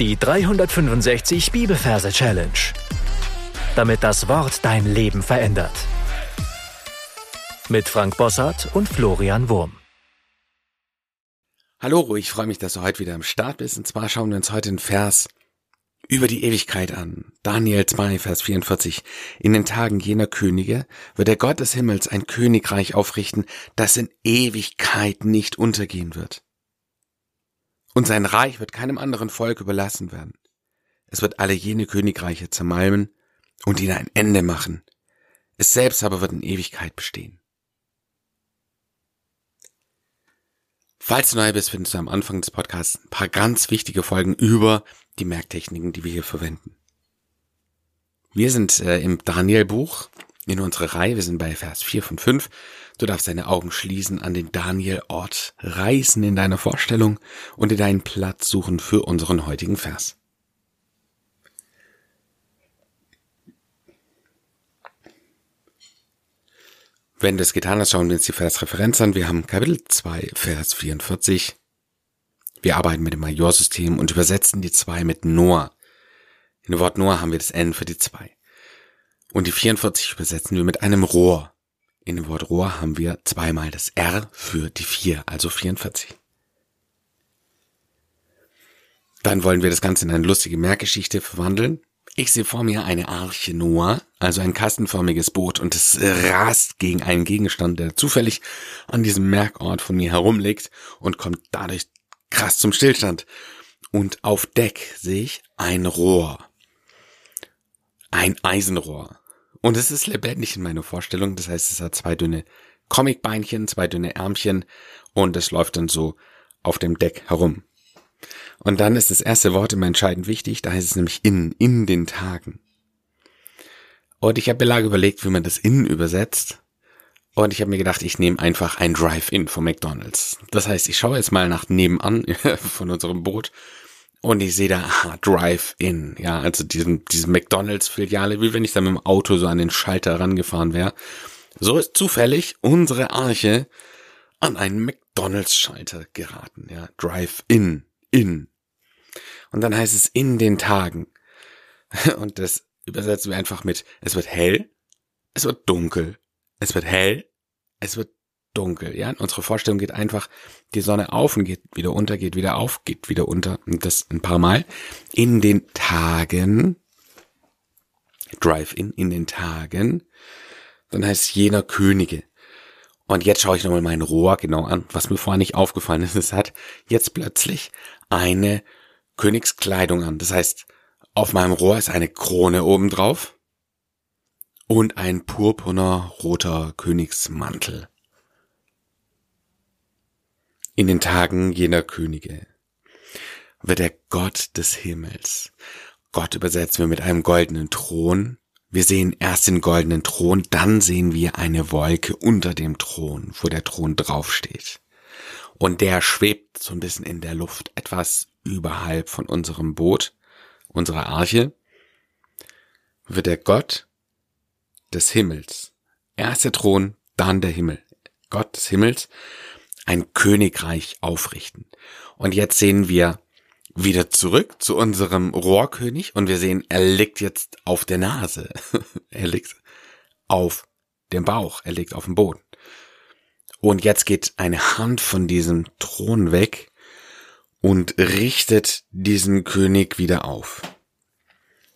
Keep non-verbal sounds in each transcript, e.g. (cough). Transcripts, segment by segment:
Die 365 Bibelverse Challenge. Damit das Wort dein Leben verändert. Mit Frank Bossart und Florian Wurm. Hallo, ich freue mich, dass du heute wieder am Start bist. Und zwar schauen wir uns heute einen Vers über die Ewigkeit an. Daniel 2, Vers 44. In den Tagen jener Könige wird der Gott des Himmels ein Königreich aufrichten, das in Ewigkeit nicht untergehen wird und sein Reich wird keinem anderen Volk überlassen werden. Es wird alle jene Königreiche zermalmen und ihnen ein Ende machen. Es selbst aber wird in Ewigkeit bestehen. Falls du neu bist, findest du am Anfang des Podcasts ein paar ganz wichtige Folgen über die Merktechniken, die wir hier verwenden. Wir sind äh, im Daniel-Buch in unserer Reihe, wir sind bei Vers 4 von 5 Du darfst deine Augen schließen, an den Daniel-Ort reisen in deiner Vorstellung und dir deinen Platz suchen für unseren heutigen Vers. Wenn du es getan hast, schauen wir uns die Versreferenz an. Wir haben Kapitel 2, Vers 44. Wir arbeiten mit dem Majorsystem und übersetzen die 2 mit Noah. In dem Wort Noah haben wir das N für die 2. Und die 44 übersetzen wir mit einem Rohr. In dem Wort Rohr haben wir zweimal das R für die 4, also 44. Dann wollen wir das Ganze in eine lustige Merkgeschichte verwandeln. Ich sehe vor mir eine Arche Noah, also ein kastenförmiges Boot, und es rast gegen einen Gegenstand, der zufällig an diesem Merkort von mir herumliegt und kommt dadurch krass zum Stillstand. Und auf Deck sehe ich ein Rohr. Ein Eisenrohr. Und es ist lebendig in meiner Vorstellung. Das heißt, es hat zwei dünne Comicbeinchen, zwei dünne Ärmchen und es läuft dann so auf dem Deck herum. Und dann ist das erste Wort immer entscheidend wichtig. Da heißt es nämlich in, in den Tagen. Und ich habe mir lange überlegt, wie man das in übersetzt. Und ich habe mir gedacht, ich nehme einfach ein Drive-In von McDonald's. Das heißt, ich schaue jetzt mal nach nebenan (laughs) von unserem Boot und ich sehe da, aha, Drive-In, ja, also diesen, diese McDonalds-Filiale, wie wenn ich da mit dem Auto so an den Schalter rangefahren wäre. So ist zufällig unsere Arche an einen McDonalds-Schalter geraten, ja, Drive-In, in. Und dann heißt es in den Tagen. (laughs) Und das übersetzen wir einfach mit, es wird hell, es wird dunkel, es wird hell, es wird dunkel. Ja, unsere Vorstellung geht einfach die Sonne auf und geht wieder unter, geht wieder auf, geht wieder unter und das ein paar Mal in den Tagen. Drive-in in den Tagen. Dann heißt jener Könige. Und jetzt schaue ich nochmal mein Rohr genau an, was mir vorher nicht aufgefallen ist. Es hat jetzt plötzlich eine Königskleidung an. Das heißt, auf meinem Rohr ist eine Krone oben drauf und ein purpurner roter Königsmantel in den Tagen jener Könige wird der Gott des Himmels. Gott übersetzen wir mit einem goldenen Thron. Wir sehen erst den goldenen Thron, dann sehen wir eine Wolke unter dem Thron, wo der Thron draufsteht. Und der schwebt so ein bisschen in der Luft, etwas überhalb von unserem Boot, unserer Arche, wird der Gott des Himmels. Erst der Thron, dann der Himmel. Gott des Himmels ein Königreich aufrichten. Und jetzt sehen wir wieder zurück zu unserem Rohrkönig und wir sehen, er liegt jetzt auf der Nase. (laughs) er liegt auf dem Bauch, er liegt auf dem Boden. Und jetzt geht eine Hand von diesem Thron weg und richtet diesen König wieder auf.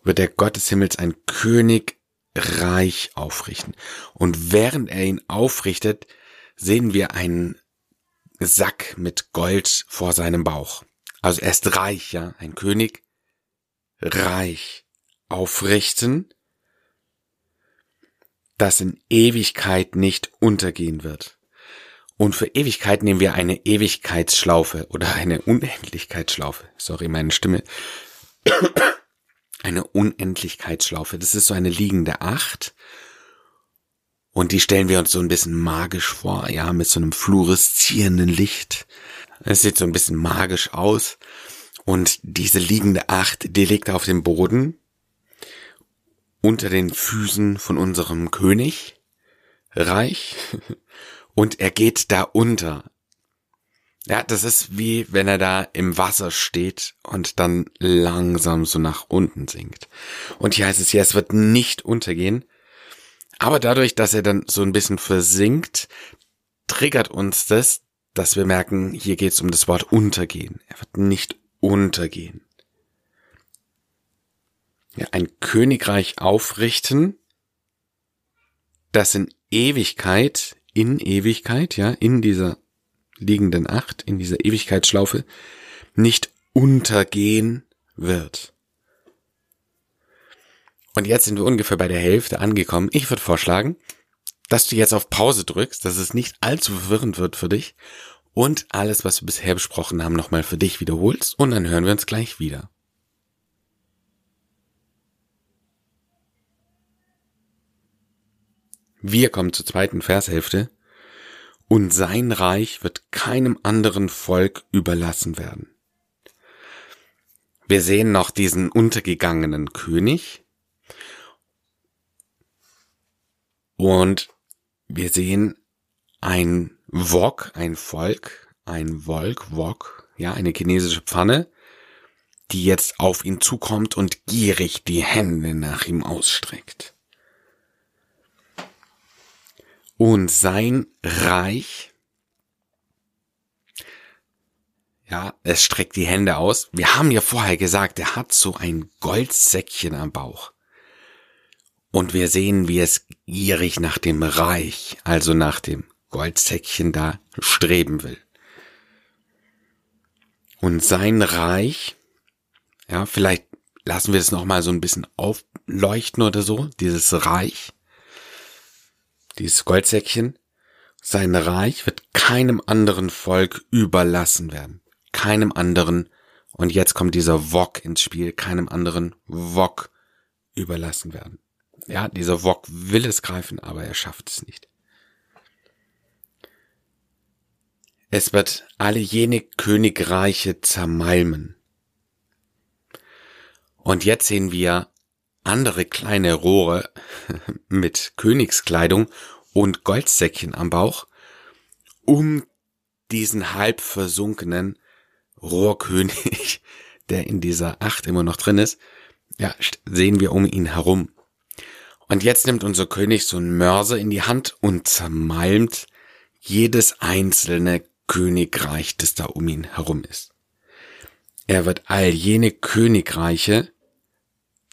Wird der Gott des Himmels ein Königreich aufrichten. Und während er ihn aufrichtet, sehen wir einen Sack mit Gold vor seinem Bauch. Also er ist reich, ja, ein König, reich, aufrichten, das in Ewigkeit nicht untergehen wird. Und für Ewigkeit nehmen wir eine Ewigkeitsschlaufe oder eine Unendlichkeitsschlaufe. Sorry, meine Stimme. Eine Unendlichkeitsschlaufe. Das ist so eine liegende Acht und die stellen wir uns so ein bisschen magisch vor, ja, mit so einem fluoreszierenden Licht. Es sieht so ein bisschen magisch aus. Und diese liegende Acht, die liegt auf dem Boden unter den Füßen von unserem König, Reich, (laughs) und er geht da unter. Ja, das ist wie wenn er da im Wasser steht und dann langsam so nach unten sinkt. Und hier heißt es ja, es wird nicht untergehen. Aber dadurch, dass er dann so ein bisschen versinkt, triggert uns das, dass wir merken, hier geht es um das Wort untergehen. Er wird nicht untergehen. Ja, ein Königreich aufrichten, das in Ewigkeit, in Ewigkeit, ja, in dieser liegenden Acht, in dieser Ewigkeitsschlaufe, nicht untergehen wird. Und jetzt sind wir ungefähr bei der Hälfte angekommen. Ich würde vorschlagen, dass du jetzt auf Pause drückst, dass es nicht allzu verwirrend wird für dich und alles, was wir bisher besprochen haben, nochmal für dich wiederholst und dann hören wir uns gleich wieder. Wir kommen zur zweiten Vershälfte. Und sein Reich wird keinem anderen Volk überlassen werden. Wir sehen noch diesen untergegangenen König. Und wir sehen ein Wok, ein Volk, ein Volk, Wok, ja, eine chinesische Pfanne, die jetzt auf ihn zukommt und gierig die Hände nach ihm ausstreckt. Und sein Reich, ja, es streckt die Hände aus. Wir haben ja vorher gesagt, er hat so ein Goldsäckchen am Bauch. Und wir sehen, wie es gierig nach dem Reich, also nach dem Goldsäckchen da streben will. Und sein Reich, ja, vielleicht lassen wir es nochmal so ein bisschen aufleuchten oder so, dieses Reich dieses Goldsäckchen, sein Reich wird keinem anderen Volk überlassen werden. Keinem anderen, und jetzt kommt dieser Wok ins Spiel, keinem anderen Wok überlassen werden. Ja, dieser Wok will es greifen, aber er schafft es nicht. Es wird alle jene Königreiche zermalmen. Und jetzt sehen wir andere kleine Rohre (laughs) mit Königskleidung und Goldsäckchen am Bauch, um diesen halb versunkenen Rohrkönig, (laughs) der in dieser Acht immer noch drin ist, ja, sehen wir um ihn herum. Und jetzt nimmt unser König so einen Mörser in die Hand und zermalmt jedes einzelne Königreich, das da um ihn herum ist. Er wird all jene Königreiche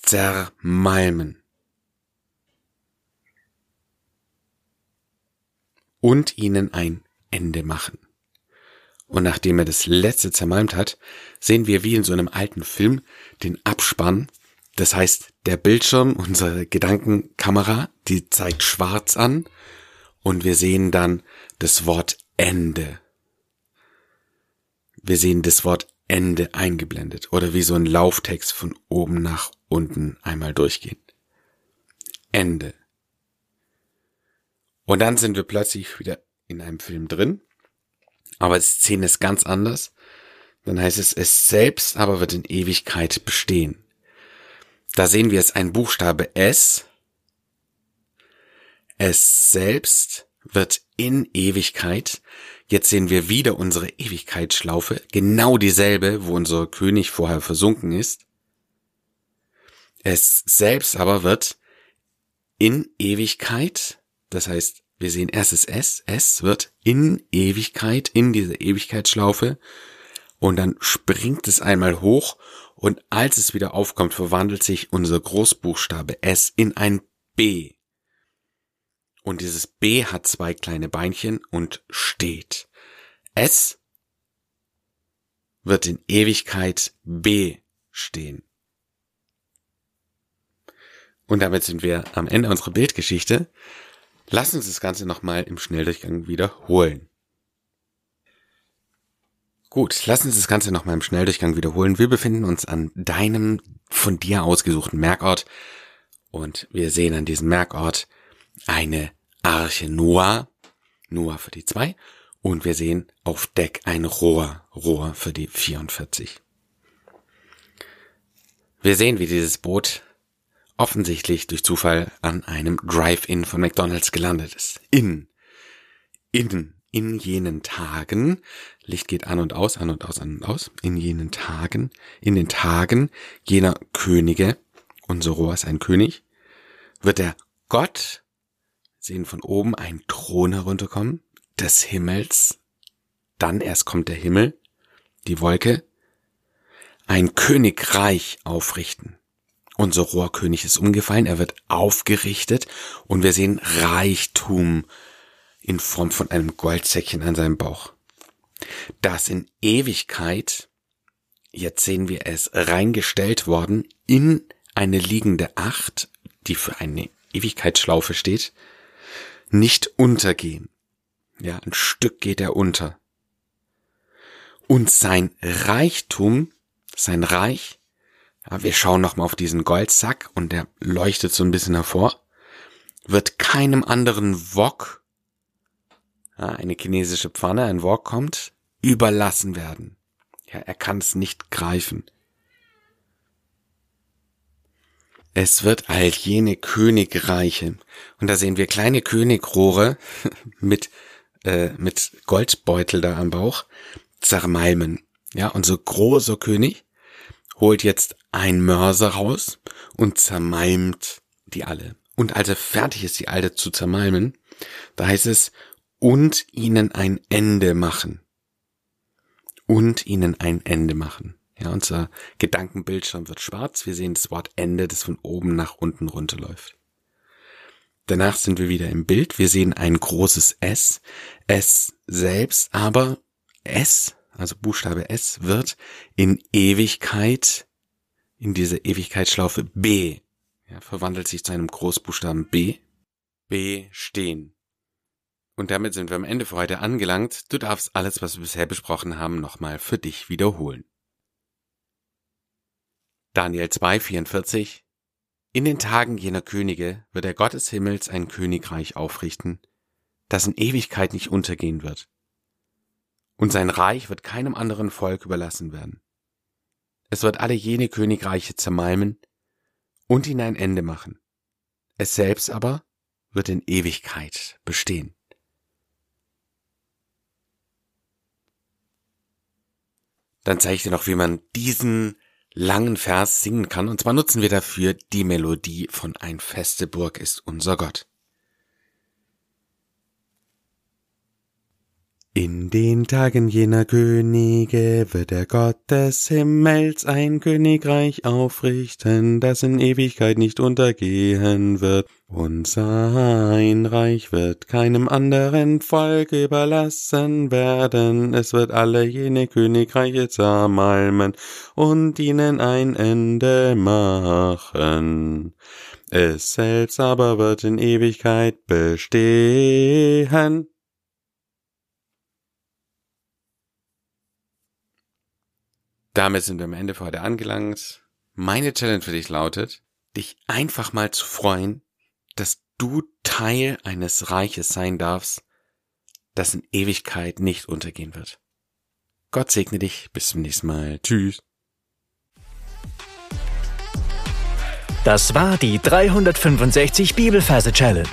zermalmen. Und ihnen ein Ende machen. Und nachdem er das letzte zermalmt hat, sehen wir wie in so einem alten Film den Abspann. Das heißt, der Bildschirm, unsere Gedankenkamera, die zeigt schwarz an und wir sehen dann das Wort Ende. Wir sehen das Wort Ende eingeblendet oder wie so ein Lauftext von oben nach unten einmal durchgehen. Ende. Und dann sind wir plötzlich wieder in einem Film drin, aber die Szene ist ganz anders. Dann heißt es, es selbst aber wird in Ewigkeit bestehen. Da sehen wir es ein Buchstabe S. Es selbst wird in Ewigkeit. Jetzt sehen wir wieder unsere Ewigkeitsschlaufe, genau dieselbe, wo unser König vorher versunken ist. Es selbst aber wird in Ewigkeit, das heißt, wir sehen erstes S, S wird in Ewigkeit, in diese Ewigkeitsschlaufe und dann springt es einmal hoch und als es wieder aufkommt, verwandelt sich unser Großbuchstabe S in ein B. Und dieses B hat zwei kleine Beinchen und steht. S wird in Ewigkeit B stehen. Und damit sind wir am Ende unserer Bildgeschichte. Lass uns das Ganze nochmal im Schnelldurchgang wiederholen. Gut, lass uns das Ganze nochmal im Schnelldurchgang wiederholen. Wir befinden uns an deinem von dir ausgesuchten Merkort und wir sehen an diesem Merkort eine Arche Noah, Noah für die zwei und wir sehen auf Deck ein Rohr, Rohr für die 44. Wir sehen, wie dieses Boot offensichtlich durch Zufall an einem Drive-In von McDonald's gelandet ist. In, in, in jenen Tagen, Licht geht an und aus, an und aus, an und aus, in jenen Tagen, in den Tagen jener Könige, unser Rohr ist ein König, wird der Gott, sehen von oben einen Thron herunterkommen, des Himmels, dann erst kommt der Himmel, die Wolke, ein Königreich aufrichten. Unser Rohrkönig ist umgefallen, er wird aufgerichtet und wir sehen Reichtum in Form von einem Goldsäckchen an seinem Bauch. Das in Ewigkeit, jetzt sehen wir es, reingestellt worden in eine liegende Acht, die für eine Ewigkeitsschlaufe steht, nicht untergehen. Ja, ein Stück geht er unter. Und sein Reichtum, sein Reich, ja, wir schauen nochmal auf diesen Goldsack und der leuchtet so ein bisschen hervor, wird keinem anderen Wok eine chinesische Pfanne, ein Wok kommt, überlassen werden. Ja, er kann es nicht greifen. Es wird all jene Königreiche, und da sehen wir kleine Königrohre (laughs) mit, äh, mit Goldbeutel da am Bauch, zermalmen. Ja, unser großer König holt jetzt ein Mörser raus und zermalmt die alle. Und als er fertig ist, die alte zu zermalmen, da heißt es, und ihnen ein Ende machen. Und ihnen ein Ende machen. Ja, unser Gedankenbildschirm wird schwarz. Wir sehen das Wort Ende, das von oben nach unten runterläuft. Danach sind wir wieder im Bild. Wir sehen ein großes S. S selbst, aber S, also Buchstabe S, wird in Ewigkeit, in diese Ewigkeitsschlaufe B, ja, verwandelt sich zu einem Großbuchstaben B. B stehen. Und damit sind wir am Ende für heute angelangt. Du darfst alles, was wir bisher besprochen haben, nochmal für dich wiederholen. Daniel 2,44 In den Tagen jener Könige wird der Gott des Himmels ein Königreich aufrichten, das in Ewigkeit nicht untergehen wird. Und sein Reich wird keinem anderen Volk überlassen werden. Es wird alle jene Königreiche zermalmen und ihnen ein Ende machen. Es selbst aber wird in Ewigkeit bestehen. Dann zeige ich dir noch, wie man diesen langen Vers singen kann. Und zwar nutzen wir dafür die Melodie von Ein feste Burg ist unser Gott. In den Tagen jener Könige wird der Gott des Himmels ein Königreich aufrichten, das in Ewigkeit nicht untergehen wird, und sein Reich wird keinem anderen Volk überlassen werden, es wird alle jene Königreiche zermalmen und ihnen ein Ende machen. Es selbst aber wird in Ewigkeit bestehen. Damit sind wir am Ende für heute angelangt. Meine Challenge für dich lautet, dich einfach mal zu freuen, dass du Teil eines Reiches sein darfst, das in Ewigkeit nicht untergehen wird. Gott segne dich. Bis zum nächsten Mal. Tschüss. Das war die 365 Bibelferse Challenge.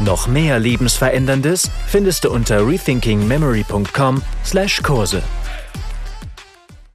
Noch mehr Lebensveränderndes findest du unter rethinkingmemory.com/Kurse.